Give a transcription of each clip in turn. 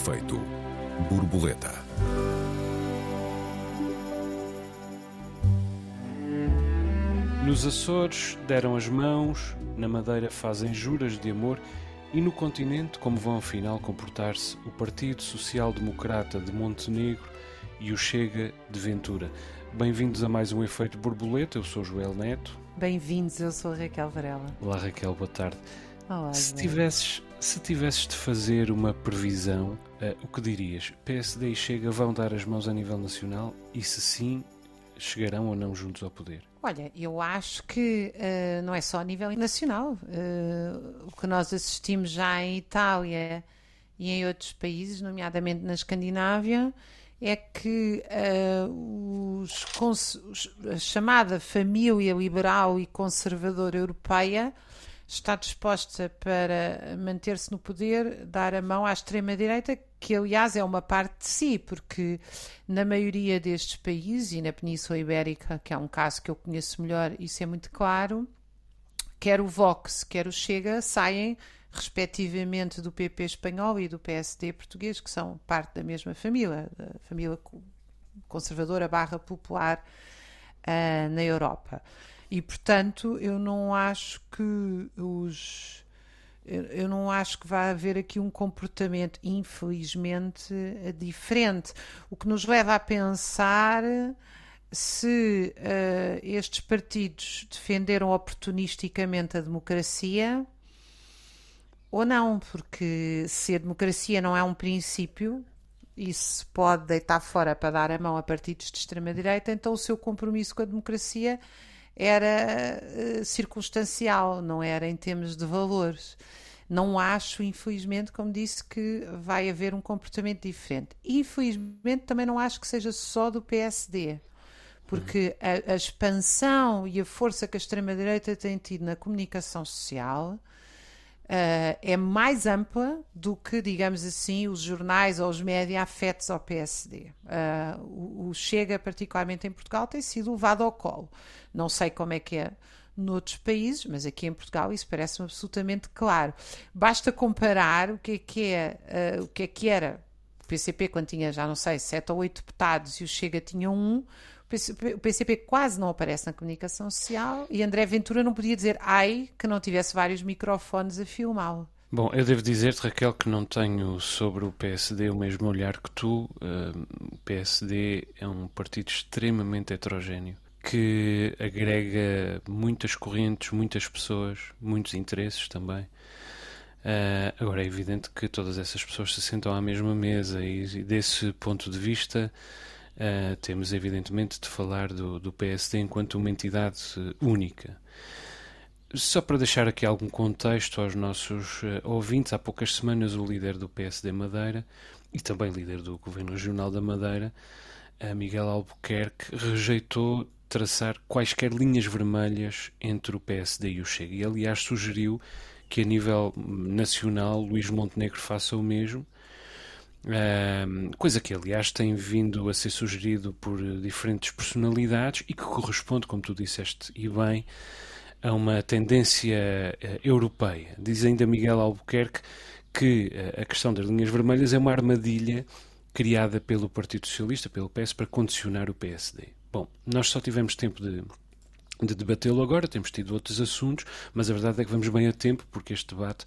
efeito borboleta. Nos Açores deram as mãos, na Madeira fazem juras de amor e no continente, como vão afinal comportar-se o Partido Social Democrata de Montenegro e o Chega de Ventura. Bem-vindos a mais um Efeito Borboleta, eu sou Joel Neto. Bem-vindos, eu sou a Raquel Varela. Olá Raquel, boa tarde. Olá, se, tivesses, se tivesses de fazer uma previsão, eh, o que dirias? PSD e Chega vão dar as mãos a nível nacional e se sim, chegarão ou não juntos ao poder? Olha, eu acho que eh, não é só a nível nacional. Eh, o que nós assistimos já em Itália e em outros países, nomeadamente na Escandinávia, é que os- a chamada família liberal e conservadora europeia está disposta para manter-se no poder, dar a mão à extrema-direita, que aliás é uma parte de si, porque na maioria destes países, e na Península Ibérica, que é um caso que eu conheço melhor, isso é muito claro, quer o Vox, quer o Chega saem respectivamente do PP espanhol e do PSD português, que são parte da mesma família, da família co- conservadora barra popular ah, na Europa. E portanto, eu não acho que os eu não acho que vai haver aqui um comportamento, infelizmente, diferente. O que nos leva a pensar se eh, estes partidos defenderam oportunisticamente a democracia ou não, porque se a democracia não é um princípio e se pode deitar fora para dar a mão a partidos de extrema-direita, então o seu compromisso com a democracia era eh, circunstancial, não era em termos de valores. Não acho, infelizmente, como disse, que vai haver um comportamento diferente. Infelizmente, também não acho que seja só do PSD, porque a, a expansão e a força que a extrema-direita tem tido na comunicação social eh, é mais ampla do que, digamos assim, os jornais ou os média afetos ao PSD. Eh, o, o Chega, particularmente em Portugal, tem sido levado ao colo. Não sei como é que é noutros países, mas aqui em Portugal isso parece-me absolutamente claro. Basta comparar o que é que, é, eh, o que, é que era o PCP quando tinha, já não sei, sete ou oito deputados e o Chega tinha um. O PCP, quase não aparece na comunicação social e André Ventura não podia dizer ai que não tivesse vários microfones a filmá-lo. Bom, eu devo dizer-te, Raquel, que não tenho sobre o PSD o mesmo olhar que tu. O PSD é um partido extremamente heterogéneo que agrega muitas correntes, muitas pessoas, muitos interesses também. Uh, agora é evidente que todas essas pessoas se sentam à mesma mesa e, e desse ponto de vista uh, temos evidentemente de falar do, do PSD enquanto uma entidade única. Só para deixar aqui algum contexto aos nossos uh, ouvintes, há poucas semanas o líder do PSD Madeira e também líder do Governo Regional da Madeira, Miguel Albuquerque, rejeitou traçar quaisquer linhas vermelhas entre o PSD e o Chega. E, aliás, sugeriu que, a nível nacional, Luís Montenegro faça o mesmo. Coisa que, aliás, tem vindo a ser sugerido por diferentes personalidades e que corresponde, como tu disseste e bem, a uma tendência uh, europeia. Diz ainda Miguel Albuquerque que uh, a questão das linhas vermelhas é uma armadilha criada pelo Partido Socialista, pelo PS, para condicionar o PSD. Bom, nós só tivemos tempo de, de debatê-lo agora, temos tido outros assuntos, mas a verdade é que vamos bem a tempo, porque este debate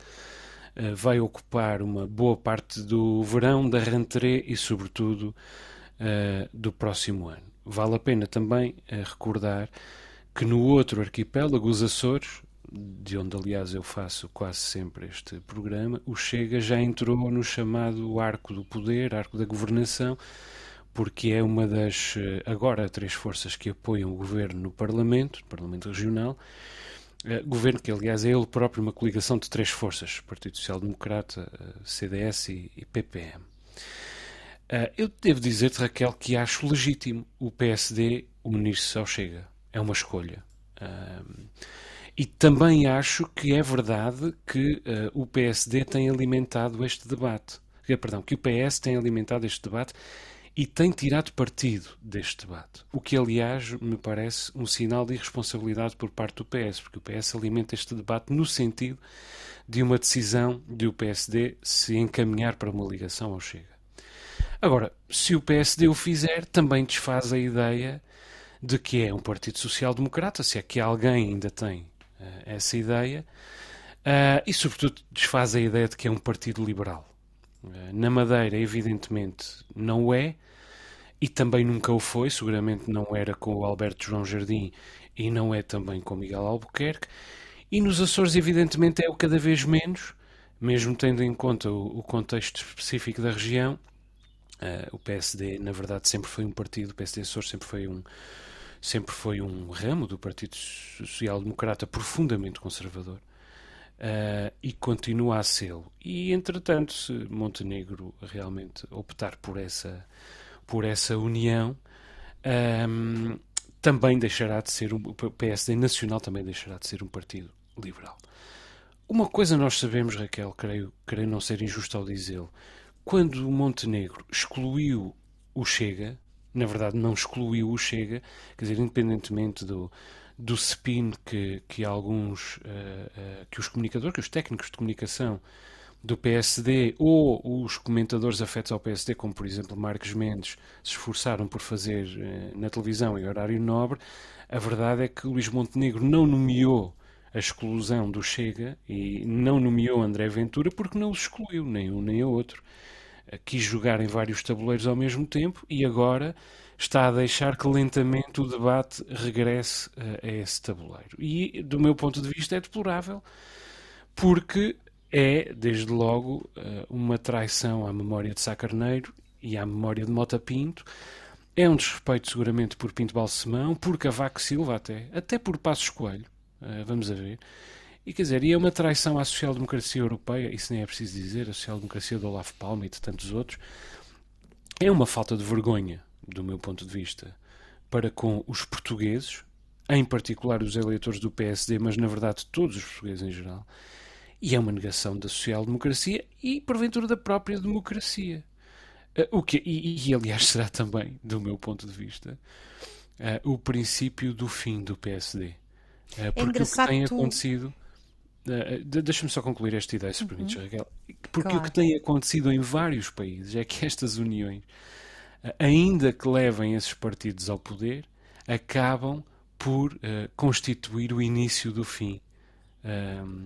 vai ocupar uma boa parte do verão, da rentrée e, sobretudo, uh, do próximo ano. Vale a pena também uh, recordar que no outro arquipélago, os Açores, de onde aliás eu faço quase sempre este programa, o Chega já entrou no chamado arco do poder, arco da governação, porque é uma das, agora, três forças que apoiam o governo no Parlamento, no Parlamento Regional, uh, governo que, aliás, é ele próprio uma coligação de três forças, Partido Social Democrata, uh, CDS e, e PPM. Uh, eu devo dizer-te, Raquel, que acho legítimo o PSD unir-se ao Chega. É uma escolha. e também acho que é verdade que o PSD tem alimentado este debate. Perdão, que o PS tem alimentado este debate e tem tirado partido deste debate. O que, aliás, me parece um sinal de irresponsabilidade por parte do PS, porque o PS alimenta este debate no sentido de uma decisão de o PSD se encaminhar para uma ligação ao Chega. Agora, se o PSD o fizer, também desfaz a ideia de que é um Partido Social Democrata, se é que alguém ainda tem uh, essa ideia, uh, e sobretudo desfaz a ideia de que é um partido liberal. Uh, na Madeira, evidentemente, não é, e também nunca o foi, seguramente não era com o Alberto João Jardim e não é também com Miguel Albuquerque, e nos Açores, evidentemente, é o cada vez menos, mesmo tendo em conta o, o contexto específico da região. o PSD, na verdade, sempre foi um partido, o PSD Açores sempre foi um, sempre foi um ramo do Partido Social Democrata profundamente conservador uh, e continua a sê-lo. E, entretanto, se Montenegro realmente optar por essa, por essa união, um, ehm, também deixará de ser, o PSD nacional também deixará de ser um partido liberal. Uma coisa nós sabemos, Raquel, creio, creio não ser injusto ao dizê-lo, quando Montenegro excluiu o Chega, na verdade não excluiu o Chega, quer dizer, independentemente do, do spin que, que alguns, uh, uh, que os comunicadores, que os técnicos de comunicação do PSD ou os comentadores afetos ao PSD, como por exemplo Marcos Mendes, se esforçaram por fazer uh, na televisão em horário nobre, a verdade é que Luís Montenegro não nomeou a exclusão do Chega e não nomeou André Ventura porque não os excluiu, nem um nem o outro quis jogar em vários tabuleiros ao mesmo tempo e agora está a deixar que lentamente o debate regresse a, a esse tabuleiro. E, do meu ponto de vista, é deplorável, porque é, desde logo, eh, uma traição à memória de Sá Carneiro e à memória de Mota Pinto. É um desrespeito, seguramente, por Pinto Balsemão, por Cavaco Silva, até, até por Passos Coelho. Eh, vamos a ver. E quer dizer, e é uma traição à social-democracia europeia, isso nem é preciso dizer, a social-democracia do Olaf Palme e de tantos outros. É uma falta de vergonha, do meu ponto de vista, para com os portugueses, em particular os eleitores do PSD, mas na verdade todos os portugueses em geral. E é uma negação da social-democracia e, porventura, da própria democracia. Uh, o que, e, e, aliás, será também, do meu ponto de vista, uh, o princípio do fim do PSD. Uh, eh, porque é o que tem acontecido. Uh, Deixa-me só concluir esta ideia, se uhum. permites, Raquel. Porque claro. o que tem acontecido em vários países é que estas uniões, ainda que levem esses partidos ao poder, acabam por uh, constituir o início do fim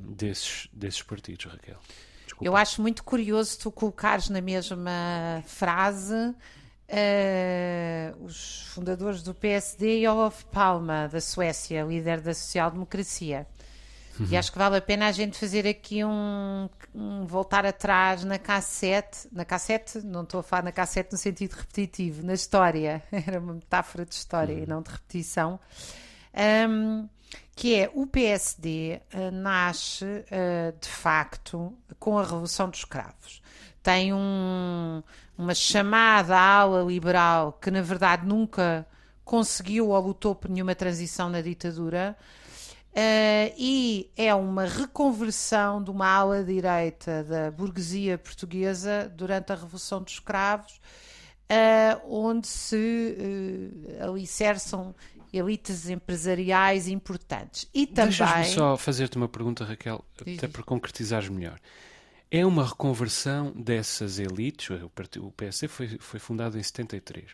desses, desses partidos, Raquel. Desculpa. Eu acho muito curioso tu colocares na mesma frase os fundadores do PSD e Olof Palme, da Suécia, líder da social-democracia. Uhum. E acho que vale a pena a gente fazer aqui um, um, voltar atrás na cassete, na cassete, não estou a falar na cassete no sentido repetitivo, na história, era uma metáfora de história uhum. e não de repetição, um, que é o PSD uh, eh, nasce uh, de facto com a Revolução dos Cravos. Tem um, uma chamada ala liberal que na verdade nunca conseguiu ou lutou por nenhuma transição na ditadura, Uh, e é uma reconversão de uma ala direita da burguesia portuguesa durante a Revolução dos Escravos, uh, onde se uh, alicerçam elites empresariais importantes. E também... Deixa-me só fazer-te uma pergunta, Raquel, até para concretizares melhor. É uma reconversão dessas elites, o PSD foi, foi fundado em 73,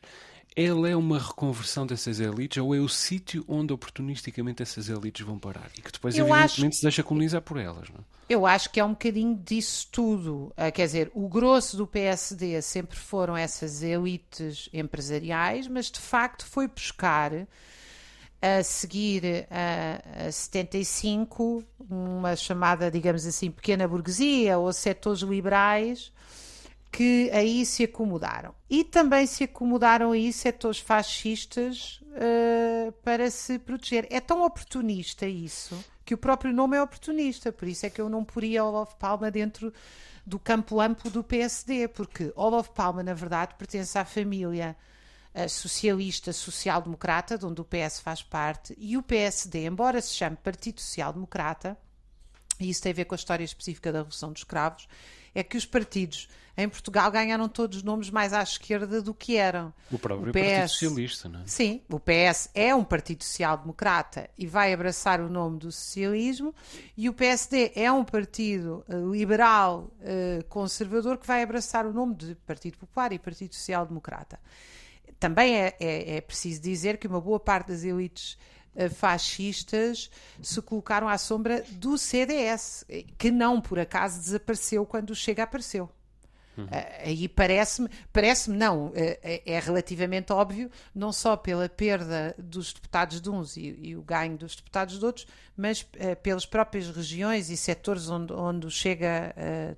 ele é uma reconversão dessas elites ou é o sítio onde oportunisticamente essas elites vão parar e que depois, eu evidentemente, acho... se deixa colonizar por elas? Não? É? Eu acho que é um bocadinho disso tudo. Uh, quer dizer, o grosso do PSD sempre foram essas elites empresariais, mas de facto foi buscar a seguir a, a 75 uma chamada, digamos assim, pequena burguesia ou setores liberais que aí se acomodaram. E também se acomodaram aí setores fascistas uh, para se proteger. É tão oportunista isso que o próprio nome é oportunista, por isso é que eu não poria Olof Palma dentro do campo amplo do PSD, porque Olof Palma, na verdade, pertence à família uh, socialista, social-democrata, de onde o PS faz parte, e o PSD, embora se chame Partido Social Democrata, e isso tem a ver com a história específica da Revolução dos Cravos, é que os partidos em Portugal ganharam todos nomes mais à esquerda do que eram. O próprio o PS, Partido Socialista, não é? Sim, o PS é um partido social-democrata e vai abraçar o nome do socialismo, e o PSD é um partido uh, liberal uh, conservador que vai abraçar o nome de Partido Popular e Partido Social-Democrata. Também é, é, é preciso dizer que uma boa parte das elites eh, fascistas se colocaram à sombra do CDS, que não por acaso desapareceu quando o Chega apareceu. Uhum. Aí parece-me, parece-me não, é, é, relativamente óbvio, não só pela perda dos deputados de uns e, e o ganho dos deputados de outros, mas uh, pelas próprias regiões e setores onde, onde o Chega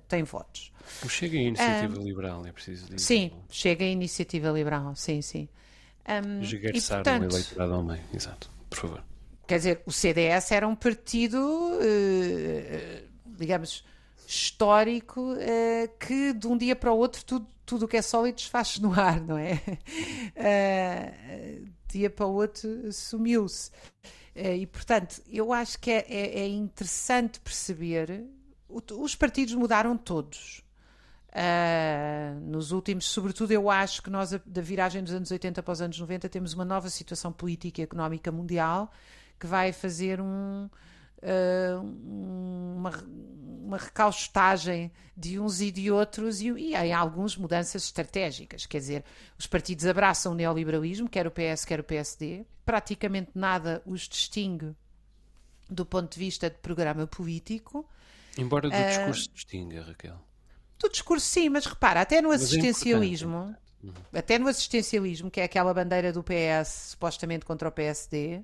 tem votos. O Chega é a iniciativa um, liberal, é preciso dizer. Sim, Chega a iniciativa liberal, sim, sim. Um, Esgarçar portanto, um eleitorado ao meio, exato, por favor. Quer dizer, o CDS era um partido, uh, digamos, histórico uh, que de um dia para o outro tudo tudo o que é sólido desfaz no ar, não é? Uh, dia para o outro sumiu-se. E, portanto, eu acho que é, é, é interessante perceber. Os partidos mudaram todos. Uh, nos últimos, sobretudo, eu acho que nós, da viragem dos anos 80 para os anos 90, temos uma nova situação política e económica mundial que vai fazer um, uh, uma, uma recaustagem de uns e de outros e, e em algumas mudanças estratégicas. Quer dizer, os partidos abraçam o neoliberalismo, quer o PS, quer o PSD, praticamente nada os distingue do ponto de vista de programa político. Embora do uh, discurso distinga, Raquel. Do discurso, sim, mas repara, até no é assistencialismo, é até no assistencialismo, que é aquela bandeira do PS supostamente contra o PSD,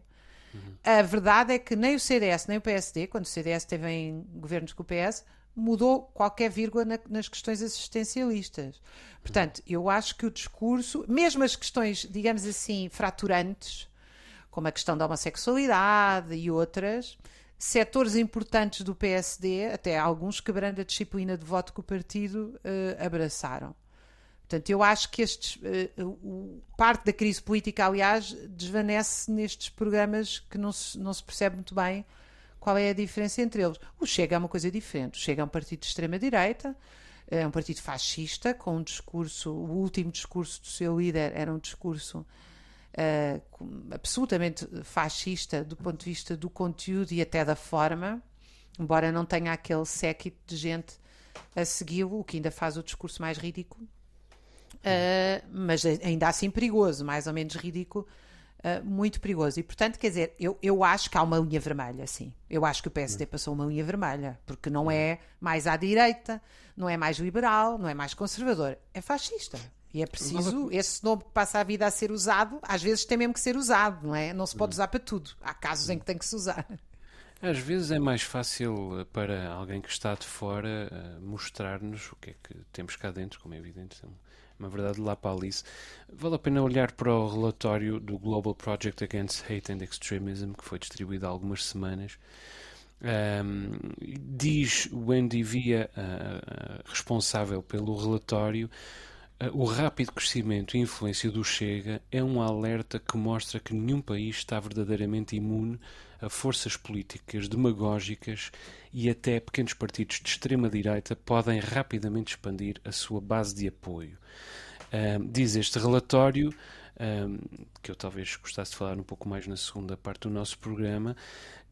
Uhum. A verdade é que nem o CDS nem o PSD, quando o CDS esteve em governos com o PS, mudou qualquer vírgula na, nas questões assistencialistas. Portanto, eu acho que o discurso, mesmo as questões, digamos assim, fraturantes, como a questão da homossexualidade e outras, setores importantes do PSD, até alguns quebrando a disciplina de voto que o partido uh, abraçaram. Portanto, eu acho que estes, uh, parte da crise política, aliás, desvanece nestes programas que não se, não se percebe muito bem qual é a diferença entre eles. O Chega é uma coisa diferente. O Chega é um partido de extrema-direita, é um partido fascista, com um discurso, o último discurso do seu líder era um discurso uh, absolutamente fascista do ponto de vista do conteúdo e até da forma, embora não tenha aquele séquito de gente a segui-lo, o que ainda faz o discurso mais ridículo uh, mas ainda assim perigoso, mais ou menos ridículo, uh, muito perigoso. E portanto, quer dizer, eu, eu acho que há uma linha vermelha, sim. Eu acho que o PSD passou uma linha vermelha, porque não é mais à direita, não é mais liberal, não é mais conservador, é fascista. E é preciso, esse nome que passa a vida a ser usado, às vezes tem mesmo que ser usado, não é? Não se pode usar para tudo. Há casos em que tem que se usar. Às vezes é mais fácil para alguém que está de fora mostrar-nos o que é que temos cá dentro, como é evidente uma verdade lá para Alice. Vale a pena olhar para o relatório do Global Project Against Hate and Extremism, que foi distribuído há algumas semanas. Um, diz Wendy Via, uh, responsável pelo relatório, o rápido crescimento e influência do Chega é um alerta que mostra que nenhum país está verdadeiramente imune a forças políticas demagógicas e até pequenos partidos de extrema-direita podem rapidamente expandir a sua base de apoio. Um, diz este relatório, um, que eu talvez gostasse de falar um pouco mais na segunda parte do nosso programa,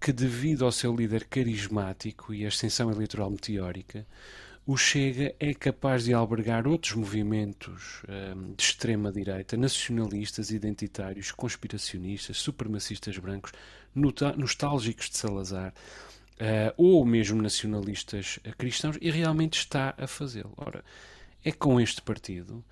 que devido ao seu líder carismático e a extensão eleitoral meteórica, o Chega é capaz de albergar outros movimentos um, de extrema-direita, nacionalistas, identitários, conspiracionistas, supremacistas brancos, nostálgicos de Salazar, uh, ou mesmo nacionalistas cristãos, e realmente está a fazê-lo. Ora, é com este partido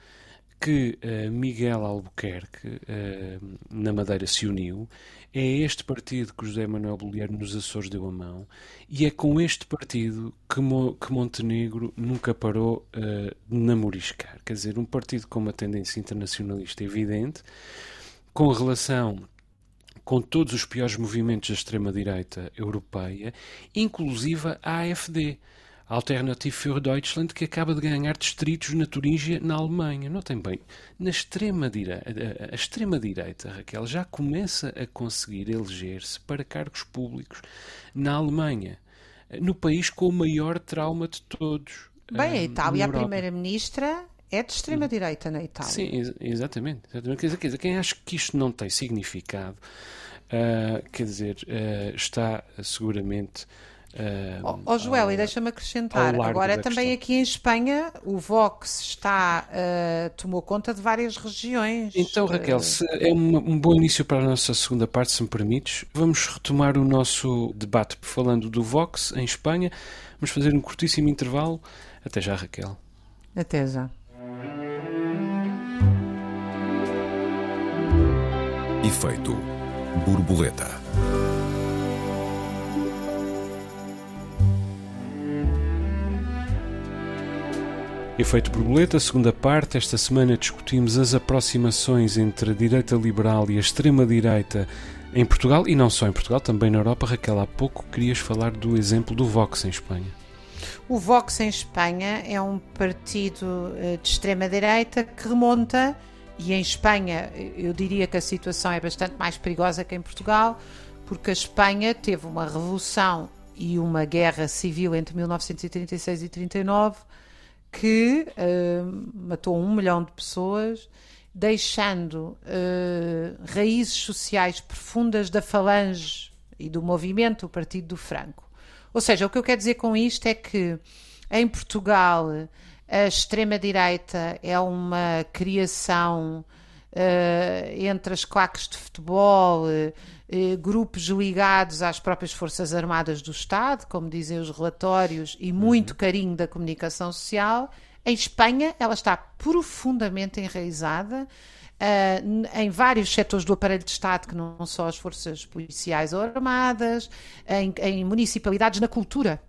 que uh, Miguel Albuquerque, uh, na Madeira, se uniu. É este partido que José Manuel Bolieiro nos Açores deu a mão. E é com este partido que, Mo que Montenegro nunca parou uh, de namoriscar. Quer dizer, um partido com uma tendência internacionalista evidente, com relação com todos os piores movimentos da extrema-direita europeia, inclusiva a AfD. Alternative für Deutschland, que acaba de ganhar distritos na Turíngia, na Alemanha. Notem bem, na extrema-direita, a extrema-direita, Raquel, já começa a conseguir eleger-se para cargos públicos na Alemanha. no país com o maior trauma de todos. Bem, a eh, Itália, a primeira-ministra é de extrema-direita na Itália. Sim, ex- exatamente. exatamente. Quer, dizer, quer dizer, quem acha que isto não tem significado, ah, quer dizer, ah, está seguramente. Ah, Ó ó, Joel, ao- e deixa-me acrescentar, agora também questão. aqui em Espanha o Vox está, eh, tomou conta de várias regiões. Então, Raquel, Eh, se é uma- um bom início para a nossa segunda parte, se me permites. Vamos retomar o nosso debate falando do Vox em Espanha. Vamos fazer um curtíssimo intervalo. Até já, Raquel. Até já. Efeito borboleta. Efeito borboleta, segunda parte. Esta semana discutimos as aproximações entre a direita liberal e a extrema-direita em Portugal e não só em Portugal, também na Europa. Raquel, há pouco querias falar do exemplo do Vox em Espanha. O Vox em Espanha é um partido eh, de extrema-direita que remonta, e em Espanha eh, eu diria que a situação é bastante mais perigosa que em Portugal, porque a Espanha teve uma revolução e uma guerra civil entre 1936 e 39 que eh, matou um milhão de pessoas, deixando eh, raízes sociais profundas da falange e do movimento, o Partido do Franco. Ou seja, o que eu quero dizer com isto é que em Portugal a extrema-direita é uma criação entre as claques de futebol, eh, eh, grupos ligados às próprias Forças Armadas do Estado, como dizem os relatórios, e muito carinho da comunicação social. Em Espanha, ela está profundamente enraizada. Uh, em vários setores do aparelho de Estado, que não só as forças policiais ou armadas, em, em municipalidades, na cultura.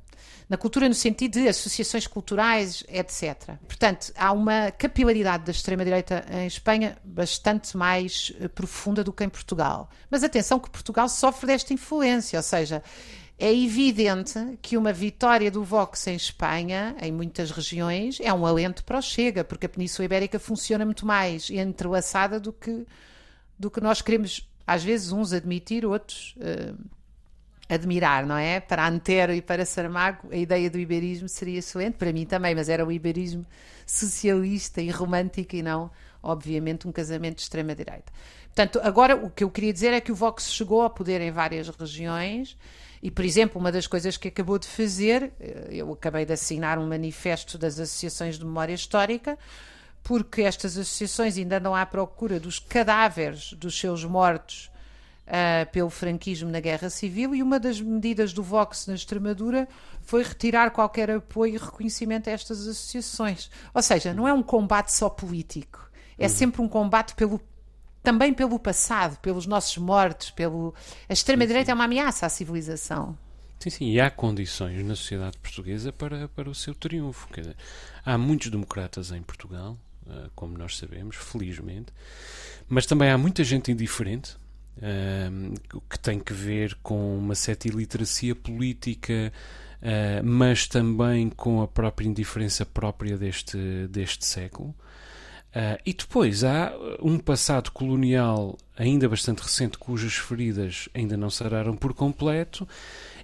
Na cultura, no sentido de associações culturais, etc. Portanto, há uma capilaridade da extrema-direita em Espanha bastante mais eh, profunda do que em Portugal. Mas atenção que Portugal sofre desta influência, ou seja, é evidente que uma vitória do Vox em Espanha, em muitas regiões, é um alento para o Chega, porque a Península Ibérica funciona muito mais entrelaçada do que, do que nós queremos, às vezes, uns admitir, outros eh, admirar, não é? Para Antero e para Saramago, a ideia do iberismo seria excelente, para mim também, mas era o iberismo socialista e romântico e não, obviamente, um casamento de extrema-direita. Portanto, agora o que eu queria dizer é que o Vox chegou ao poder em várias regiões e, por exemplo, uma das coisas que acabou de fazer, eh, eu acabei de assinar um manifesto das associações de memória histórica, porque estas associações ainda andam à procura dos cadáveres dos seus mortos uh, pelo franquismo na Guerra Civil e uma das medidas do Vox na Extremadura foi retirar qualquer apoio e reconhecimento a estas associações. Ou seja, não é um combate só político, é sempre um combate pelo também pelo passado, pelos nossos mortos, pelo a extrema-direita é uma ameaça à civilização. Sim, sim, e há condições na sociedade portuguesa para, para o seu triunfo. Dizer, há muitos democratas em Portugal, eh, como nós sabemos, felizmente, mas também há muita gente indiferente, o que tem que ver com uma certa iliteracia política, eh, mas também com a própria indiferença própria deste, deste século. Uh, e depois há um passado colonial ainda bastante recente, cujas feridas ainda não sararam por completo,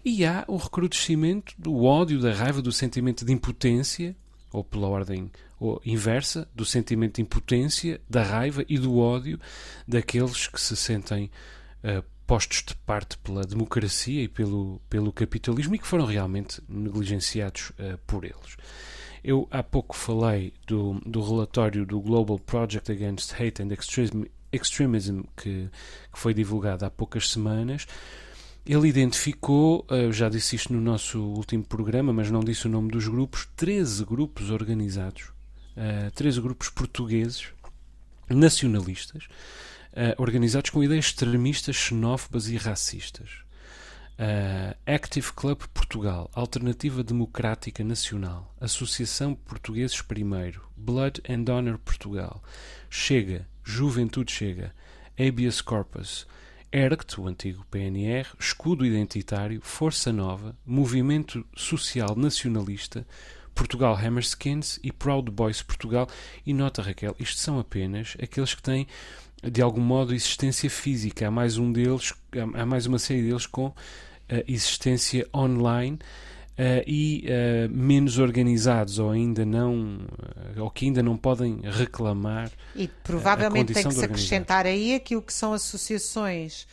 e há o recrudescimento do ódio, da raiva, do sentimento de impotência, ou pela ordem ou inversa, do sentimento de impotência, da raiva e do ódio daqueles que se sentem uh, postos de parte pela democracia e pelo, pelo capitalismo e que foram realmente negligenciados uh, por eles. Eu há pouco falei do, do relatório do Global Project Against Hate and Extremism, que, que foi divulgado há poucas semanas. Ele identificou, eu já disse isto no nosso último programa, mas não disse o nome dos grupos, 13 grupos organizados, uh, 13 grupos portugueses, nacionalistas, uh, organizados com ideias extremistas, xenófobas e racistas. Active Club Portugal, Alternativa Democrática Nacional, Associação Portugueses Primeiro, Blood and Honor Portugal, Chega, Juventude Chega, Habeas Corpus, ERGT, o antigo PNR, Escudo Identitário, Força Nova, Movimento Social Nacionalista, Portugal Hammerskins e Proud Boys Portugal. E nota, Raquel, isto são apenas aqueles que têm de algum modo existência física. Há mais um deles, há mais uma série deles com uh, existência online. Uh, e uh, menos organizados ou ainda não uh, ou que ainda não podem reclamar e provavelmente tem que se acrescentar aí aquilo que são associações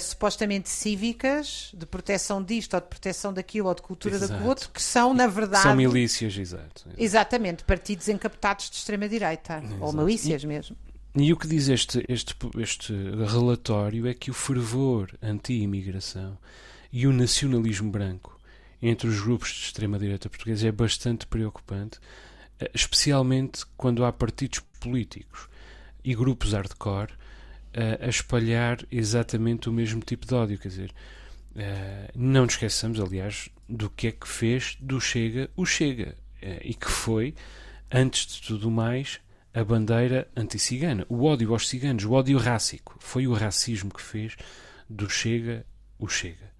supostamente cívicas de proteção disto ou de proteção daquilo ou de cultura exato. daquilo outro que são na verdade são milícias exato, exato. exatamente partidos encaptados de extrema direita ou milícias e, mesmo e o que diz este, este, este relatório é que o fervor anti-imigração e o nacionalismo branco entre os grupos de extrema-direita portuguesa é bastante preocupante, eh, especialmente quando há partidos políticos e grupos hardcore eh, a espalhar exatamente o mesmo tipo de ódio. Quer dizer, eh, não nos esqueçamos, aliás, do que é que fez do Chega o Chega e que foi, antes de tudo mais, a bandeira anti-cigana. O ódio aos ciganos, o ódio rássico. Foi o racismo que fez do Chega o Chega.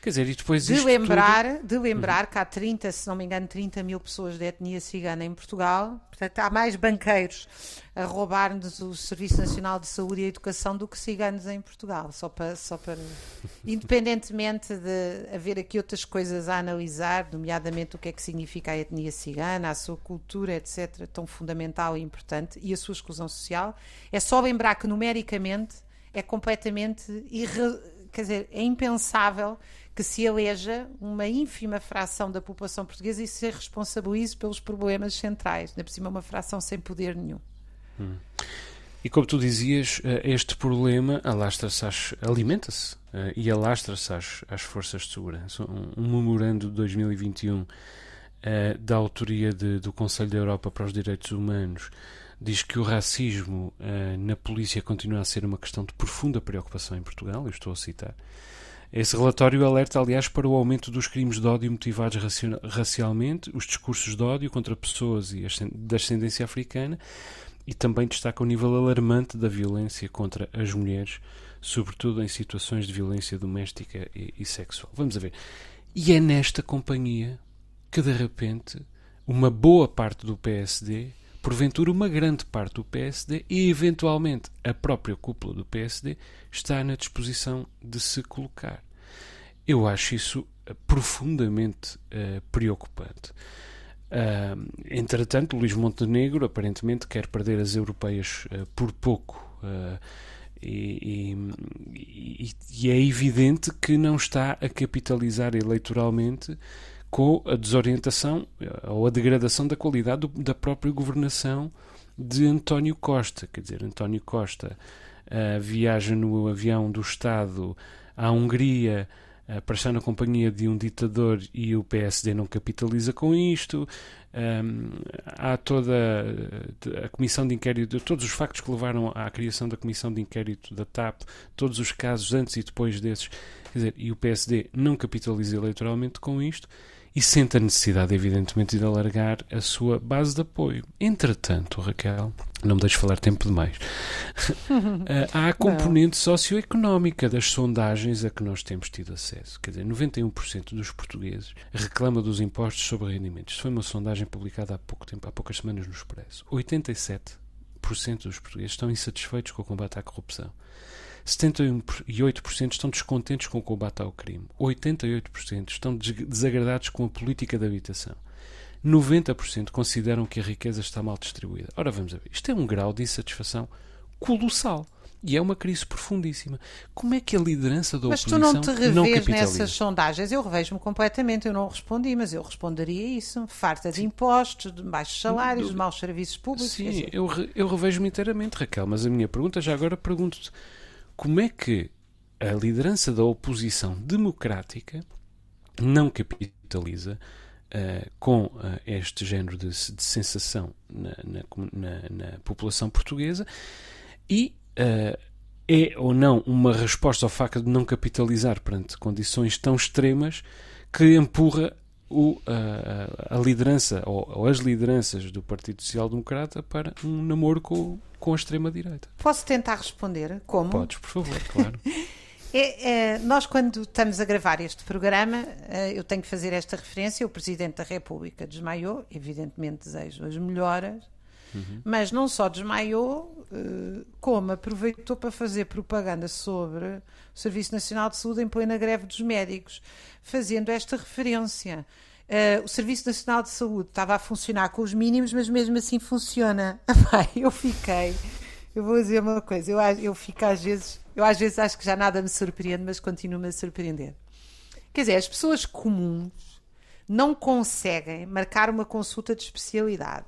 Quer dizer, e depois de lembrar, tudo... de lembrar uhum. que há 30, se não me engano, 30 mil pessoas de etnia cigana em Portugal. Portanto, há mais banqueiros a roubar-nos o Serviço Nacional de Saúde e Educação do que ciganos em Portugal. Só para, só para... Independentemente de haver aqui outras coisas a analisar, nomeadamente o que é que significa a etnia cigana, a sua cultura, etc., tão fundamental e importante, e a sua exclusão social, é só lembrar que numericamente é completamente irre... quer dizer, é impensável que se eleja uma ínfima fração da população portuguesa e se responsabilize pelos problemas centrais, na por cima uma fração sem poder nenhum. Hum. E como tu dizias, eh, este problema alastra-se, alimenta-se eh, e alastra-se às, às, forças de segurança. Um, memorando de 2021 uh, eh, da autoria de, do Conselho da Europa para os Direitos Humanos diz que o racismo na polícia continua a ser uma questão de profunda preocupação em Portugal, eu estou a citar. Esse relatório alerta, aliás, para o aumento dos crimes de ódio motivados racialmente, os discursos de ódio contra pessoas e da ascendência africana e também destaca o nível alarmante da violência contra as mulheres, sobretudo em situações de violência doméstica e, e sexual. Vamos a ver. E é nesta companhia que, de repente, uma boa parte do PSD porventura uma grande parte do PSD e eventualmente a própria cúpula do PSD está na disposição de se colocar. Eu acho isso eh, profundamente uh, preocupante. Uh, entretanto, Luís Montenegro aparentemente quer perder as europeias uh, por pouco. E, e, e, é evidente que não está a capitalizar eleitoralmente com a desorientação eh, ou a degradação da qualidade do, da própria governação de António Costa. Quer dizer, António Costa uh, viaja no avião do Estado à Hungria uh, para estar na companhia de um ditador e o PSD não capitaliza com isto. Um, há toda a comissão de inquérito, todos os factos que levaram à criação da comissão de inquérito da TAP, todos os casos antes e depois desses, quer dizer, e o PSD não capitaliza eleitoralmente com isto e sente a necessidade, evidentemente, de alargar a sua base de apoio. Entretanto, Raquel, não me deixes falar tempo demais, eh, há a componente não. socioeconómica das sondagens a que nós temos tido acesso. Quer dizer, 91% dos portugueses reclama dos impostos sobre rendimentos. Isso foi uma sondagem publicada há pouco tempo, há poucas semanas no Expresso. 87% dos portugueses estão insatisfeitos com o combate à corrupção. 78% estão descontentes com o combate ao crime. 88% estão desagradados com a política de habitação. 90% consideram que a riqueza está mal distribuída. Ora, vamos ver. Isto é um grau de insatisfação colossal. E é uma crise profundíssima. Como é que a liderança da mas oposição não Mas tu não te revês nessas sondagens? Eu revejo-me completamente. Eu não respondi, mas eu responderia isso. Farta de impostos, de baixos salários, de maus serviços públicos. Sim, eu, eu revejo-me inteiramente, Raquel. Mas a minha pergunta, já agora pergunto-te, como é que a liderança da oposição democrática não capitaliza uh, com uh, este género de, de sensação na, na, na, na, população portuguesa e uh, é ou não uma resposta ao facto de não capitalizar perante condições tão extremas que empurra o, a, a, liderança ou, ou, as lideranças do Partido Social Democrata para um namoro com, com a extrema-direita. Posso tentar responder? Como? Podes, por favor, claro. É, é, nós, quando estamos a gravar este programa, é, eu tenho que fazer esta referência. O Presidente da República desmaiou, evidentemente desejo as melhoras, uhum. mas não só desmaiou, uh, como aproveitou para fazer propaganda sobre o Serviço Nacional de Saúde em plena greve dos médicos, fazendo esta referência. Uh, o Serviço Nacional de Saúde estava a funcionar com os mínimos, mas mesmo assim funciona. eu fiquei. Eu vou dizer uma coisa, eu, eu fico às vezes, eu às vezes acho que já nada me surpreende, mas continuo-me a surpreender. Quer dizer, as pessoas comuns não conseguem marcar uma consulta de especialidade.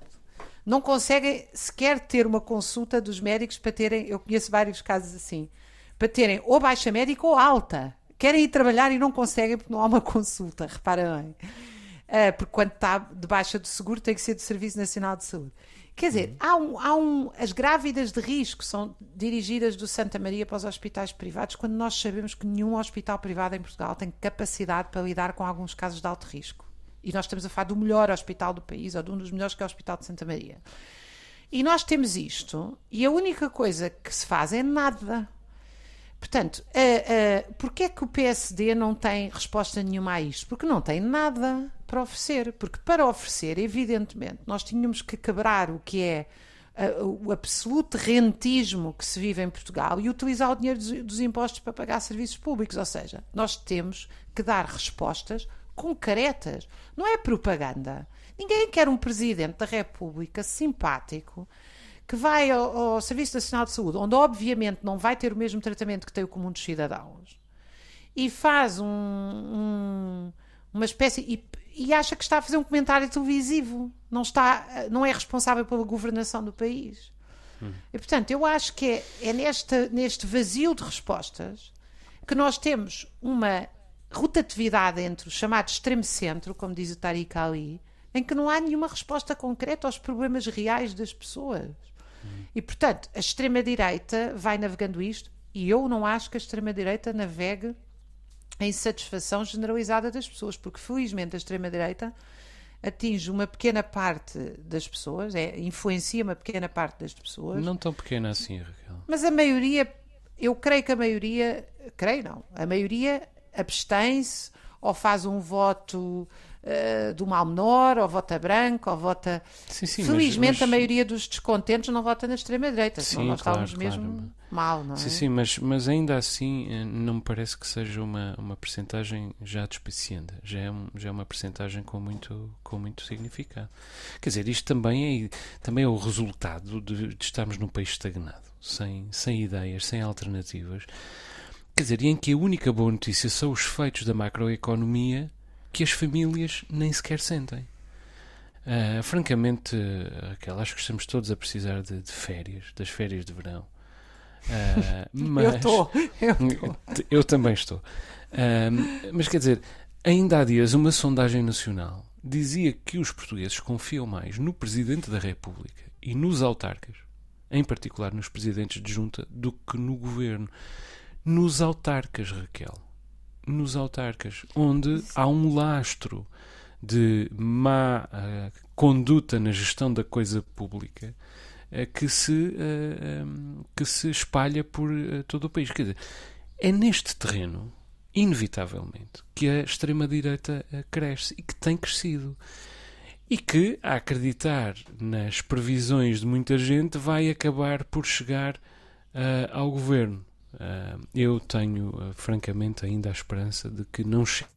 Não conseguem sequer ter uma consulta dos médicos para terem, eu conheço vários casos assim, para terem ou baixa médica ou alta. Querem ir trabalhar e não conseguem porque não há uma consulta, repara bem. Uh, porque quando está de baixa do seguro tem que ser do Serviço Nacional de Saúde. Quer dizer, uhum. há um, há um, as grávidas de risco são dirigidas do Santa Maria para os hospitais privados, quando nós sabemos que nenhum hospital privado em Portugal tem capacidade para lidar com alguns casos de alto risco. E nós estamos a falar do melhor hospital do país, ou de um dos melhores que é o Hospital de Santa Maria. E nós temos isto, e a única coisa que se faz é nada. Portanto, uh, uh, porquê é que o PSD não tem resposta nenhuma a isto? Porque não tem nada para oferecer. Porque para oferecer, evidentemente, nós tínhamos que quebrar o que é uh, o absoluto rentismo que se vive em Portugal e utilizar o dinheiro dos, dos impostos para pagar serviços públicos. Ou seja, nós temos que dar respostas concretas. Não é propaganda. Ninguém quer um presidente da República simpático que vai ao, ao, Serviço Nacional de Saúde, onde obviamente não vai ter o mesmo tratamento que tem o comum dos cidadãos, e faz um, um, uma espécie. E, e, acha que está a fazer um comentário televisivo. Não, está, não é responsável pela governação do país. Hum. E portanto, eu acho que é, é neste, vazio de respostas que nós temos uma rotatividade entre o chamado extremo centro, como diz o Tariq Ali, em que não há nenhuma resposta concreta aos problemas reais das pessoas. Uhum. E, portanto, a extrema-direita vai navegando isto, e eu não acho que a extrema-direita navegue em satisfação generalizada das pessoas, porque felizmente a extrema-direita atinge uma pequena parte das pessoas, é, influencia uma pequena parte das pessoas. Não tão pequena assim, Raquel. Mas a maioria, eu creio que a maioria, creio não, a maioria abstém-se ou faz um voto uh, do mal menor, ou vota branco, ou vota. Sim, sim, Felizmente, mas, mas... a maioria dos descontentes não vota na extrema-direita, senão nós claro, estávamos mesmo claro. mal, não é? Sim, sim, mas, mas ainda assim eh, não me parece que seja uma, uma percentagem já despiciente. Já é, um, já é uma percentagem com muito, com muito significado. Quer dizer, isto também é, também é o resultado de, de estarmos num país estagnado, sem, sem ideias, sem alternativas. Quer dizer, e em que a única boa notícia são os feitos da macroeconomia que as famílias nem sequer sentem. Uh, francamente, Raquel, acho que estamos todos a precisar de, de férias, das férias de verão. Uh, mas, eu estou, eu, eu também estou. Uh, mas quer dizer, ainda há dias uma sondagem nacional dizia que os portugueses confiam mais no Presidente da República e nos autarcas, em particular nos presidentes de junta, do que no governo nos autarcas, Raquel. Nos autarcas, onde há um lastro de má uh, conduta na gestão da coisa pública uh, que, se, uh, um, que se espalha por todo o país. Quer dizer, é neste terreno, inevitavelmente, que a extrema-direita cresce e que tem crescido. E que, a acreditar nas previsões de muita gente, vai acabar por chegar ao governo. Uh, eu tenho, uh, francamente, ainda a esperança de que não chegue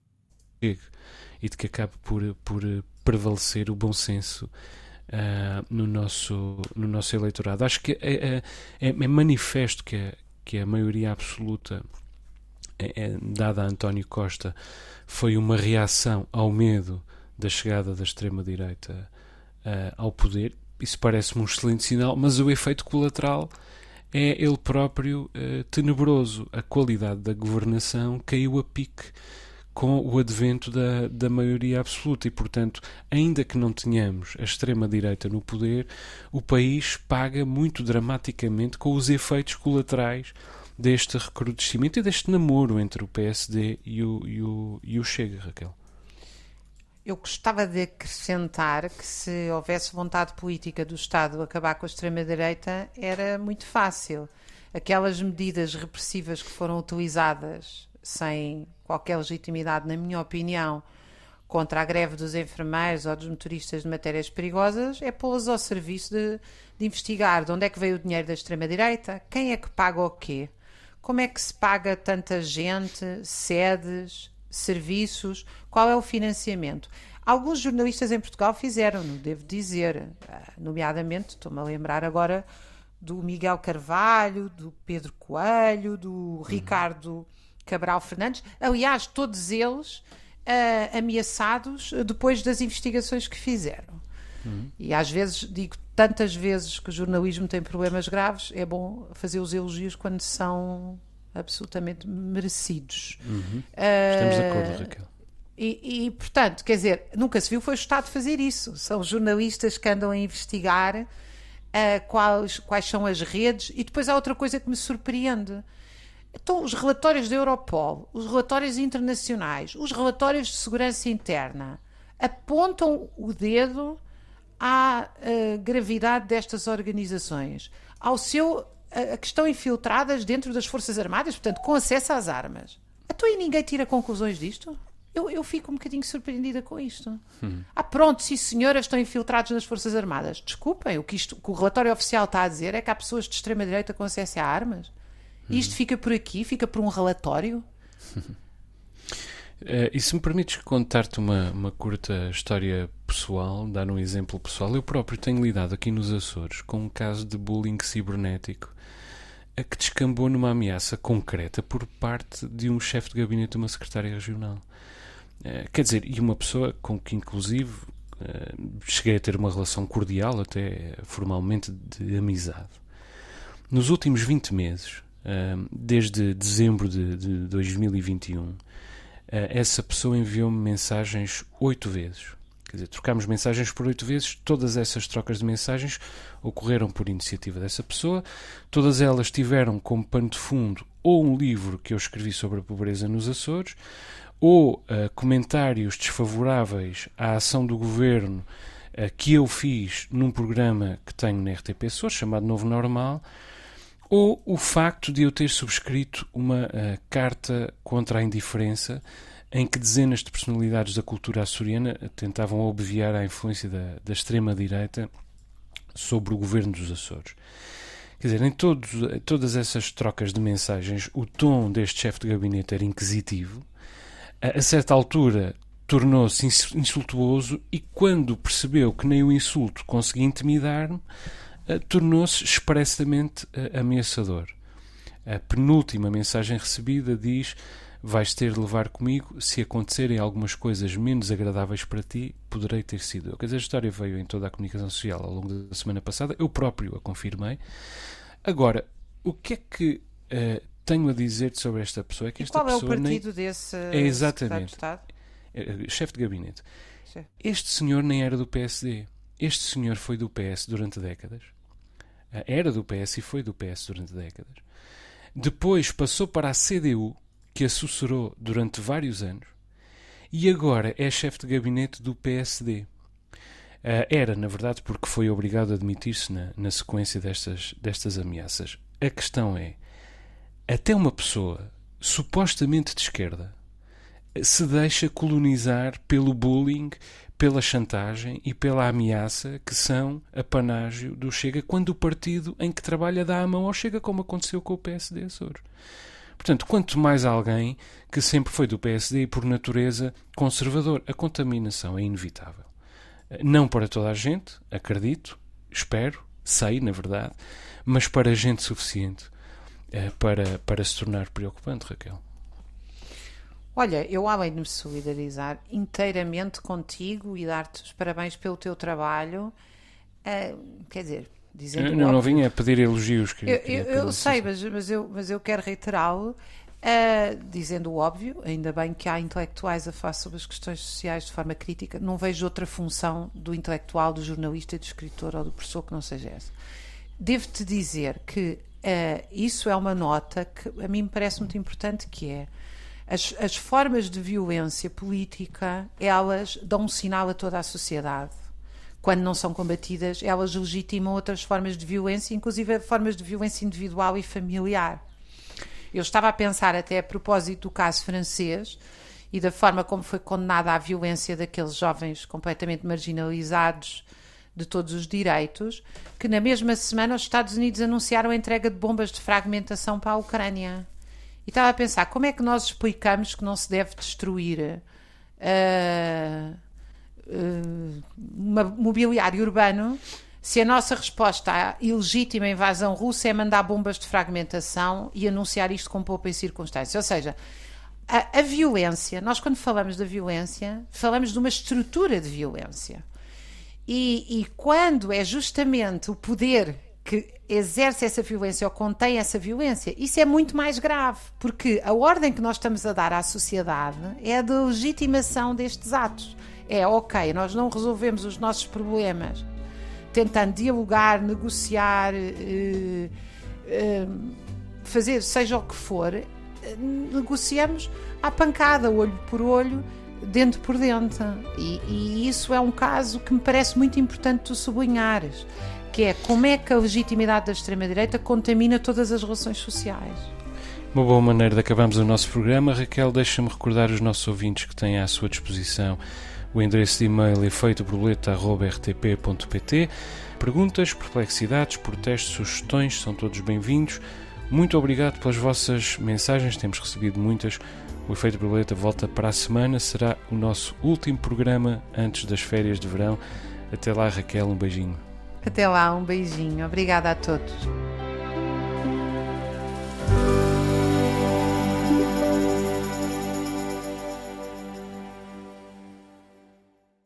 e de que acabe por, por prevalecer o bom senso uh, no, nosso, no nosso eleitorado. Acho que é, é, é manifesto que a, que a maioria absoluta é, é, dada a António Costa foi uma reação ao medo da chegada da extrema-direita ao poder. Isso parece-me um excelente sinal, mas o efeito colateral é ele próprio uh, tenebroso. A qualidade da governação caiu a pique com o advento da, da maioria absoluta e, portanto, ainda que não tenhamos a extrema-direita no poder, o país paga muito dramaticamente com os efeitos colaterais deste recrudescimento e deste namoro entre o PSD e o, e o, e o Chega, Raquel. Eu gostava de acrescentar que se houvesse vontade política do Estado acabar com a extrema-direita, era muito fácil. Aquelas medidas repressivas que foram utilizadas sem qualquer legitimidade, na minha opinião, contra a greve dos enfermeiros ou dos motoristas de matérias perigosas é pô-las ao serviço de, de investigar de onde é que veio o dinheiro da extrema-direita, quem é que paga o quê, como é que se paga tanta gente, sedes, serviços, qual é o financiamento. Alguns jornalistas em Portugal fizeram-no, devo dizer, ah, nomeadamente, estou-me a lembrar agora do Miguel Carvalho, do Pedro Coelho, do uhum. Ricardo Cabral Fernandes, aliás, todos eles uh, ameaçados depois das investigações que fizeram. Uhum. E às vezes digo tantas vezes que o jornalismo tem problemas graves, é bom fazer os elogios quando são absolutamente merecidos. Uhum. Uh, Estamos de acordo, Raquel. E, e, portanto, quer dizer, nunca se viu foi o Estado fazer isso. São jornalistas que andam a investigar uh, quais, quais são as redes. E depois há outra coisa que me surpreende. Então, os relatórios da Europol, os relatórios internacionais, os relatórios de segurança interna apontam o dedo à uh, gravidade destas organizações, ao seu a, que estão infiltradas dentro das Forças Armadas, portanto, com acesso às armas. Então e ninguém tira conclusões disto? Eu, eu fico um bocadinho surpreendida com isto. Hum. Ah, pronto, sim senhoras, estão infiltrados nas Forças Armadas. Desculpem, o que, isto, o que o relatório oficial está a dizer é que há pessoas de extrema-direita com acesso a armas. E isto hum. fica por aqui, fica por um relatório. Uh, e se me permites contar-te uma, uma curta história pessoal, dar um exemplo pessoal, eu próprio tenho lidado aqui nos Açores com um caso de bullying cibernético a que descambou numa ameaça concreta por parte de um chefe de gabinete de uma secretária regional. Uh, quer dizer, e uma pessoa com que, inclusive, uh, cheguei a ter uma relação cordial, até formalmente de amizade. Nos últimos 20 meses, uh, desde dezembro de, de 2021, essa pessoa enviou-me mensagens oito vezes. Quer dizer, trocámos mensagens por oito vezes. Todas essas trocas de mensagens ocorreram por iniciativa dessa pessoa. Todas elas tiveram como pano de fundo ou um livro que eu escrevi sobre a pobreza nos Açores, ou uh, comentários desfavoráveis à ação do governo uh, que eu fiz num programa que tenho na RTP Açores, chamado Novo Normal, ou o facto de eu ter subscrito uma uh, carta contra a indiferença em que dezenas de personalidades da cultura açoriana tentavam obviar a influência da, da extrema-direita sobre o governo dos Açores. Quer dizer, em todos, todas essas trocas de mensagens, o tom deste chefe de gabinete era inquisitivo. A, a certa altura, tornou-se insultuoso e, quando percebeu que nem o insulto conseguia intimidar-me, uh, tornou-se expressamente uh, ameaçador. A penúltima mensagem recebida diz: Vais ter de levar comigo, se acontecerem algumas coisas menos agradáveis para ti, poderei ter sido eu. Quer dizer, a história veio em toda a comunicação social ao longo da semana passada, eu próprio a confirmei. Agora, o que é que uh, tenho a dizer sobre esta pessoa? É que esta qual pessoa é o partido nem... desse é exatamente de Estado? É, chefe de gabinete. Este senhor nem era do PSD. Este senhor foi do PS durante décadas. Era do PS e foi do PS durante décadas. Depois passou para a CDU, que assessorou durante vários anos, e agora é chefe de gabinete do PSD. Uh, ah, era, na verdade, porque foi obrigado a admitir-se na, na sequência destas, destas ameaças. A questão é: até uma pessoa supostamente de esquerda se deixa colonizar pelo bullying, pela chantagem e pela ameaça que são apanágio do Chega quando o partido em que trabalha dá a mão ao Chega, como aconteceu com o PSD Açores. Portanto, quanto mais alguém que sempre foi do PSD e, por natureza, conservador. A contaminação é inevitável. Não para toda a gente, acredito, espero, sei, na verdade, mas para gente suficiente eh, para, para se tornar preocupante, Raquel. Olha, eu além de me solidarizar inteiramente contigo e dar-te os parabéns pelo teu trabalho, uh, quer dizer, dizendo. Eu, não, não vinha a pedir elogios. Que, eu, eu, eu sei, mas, mas, eu, mas eu quero reiterá-lo, uh, dizendo o óbvio, ainda bem que há intelectuais a falar sobre as questões sociais de forma crítica, não vejo outra função do intelectual, do jornalista, do escritor ou do professor que não seja essa. Devo-te dizer que uh, isso é uma nota que a mim me parece muito importante, que é as, as formas de violência política, elas dão um sinal a toda a sociedade quando não são combatidas, elas legitimam outras formas de violência, inclusive formas de violência individual e familiar. Eu estava a pensar até a propósito do caso francês e da forma como foi condenada a violência daqueles jovens completamente marginalizados de todos os direitos, que na mesma semana os Estados Unidos anunciaram a entrega de bombas de fragmentação para a Ucrânia. E estava a pensar, como é que nós explicamos que não se deve destruir uh, uh, mobiliário urbano se a nossa resposta à ilegítima invasão russa é mandar bombas de fragmentação e anunciar isto com poupa e circunstância? Ou seja, a, a violência, nós quando falamos da violência, falamos de uma estrutura de violência. E, e, quando é justamente o poder que exerce essa violência ou contém essa violência, isso é muito mais grave, porque a ordem que nós estamos a dar à sociedade é a de legitimação destes atos. É ok, nós não resolvemos os nossos problemas tentando dialogar, negociar, eh, eh, fazer seja o que for, eh, negociamos à pancada, olho por olho, dentro por dentro. E, e, isso é um caso que me parece muito importante tu sublinhares que é como é que a legitimidade da extrema-direita contamina todas as relações sociais. Uma boa maneira de acabarmos o nosso programa, Raquel, deixa-me recordar os nossos ouvintes que têm à sua disposição o endereço de e-mail efeitoborboleta.rtp.pt. Perguntas, perplexidades, protestos, sugestões são todos bem-vindos. Muito obrigado pelas vossas mensagens, temos recebido muitas. O Efeito Borboleta volta para a semana, será o nosso último programa antes das férias de verão. Até lá, Raquel, um beijinho. Até lá, um beijinho. Obrigada a todos.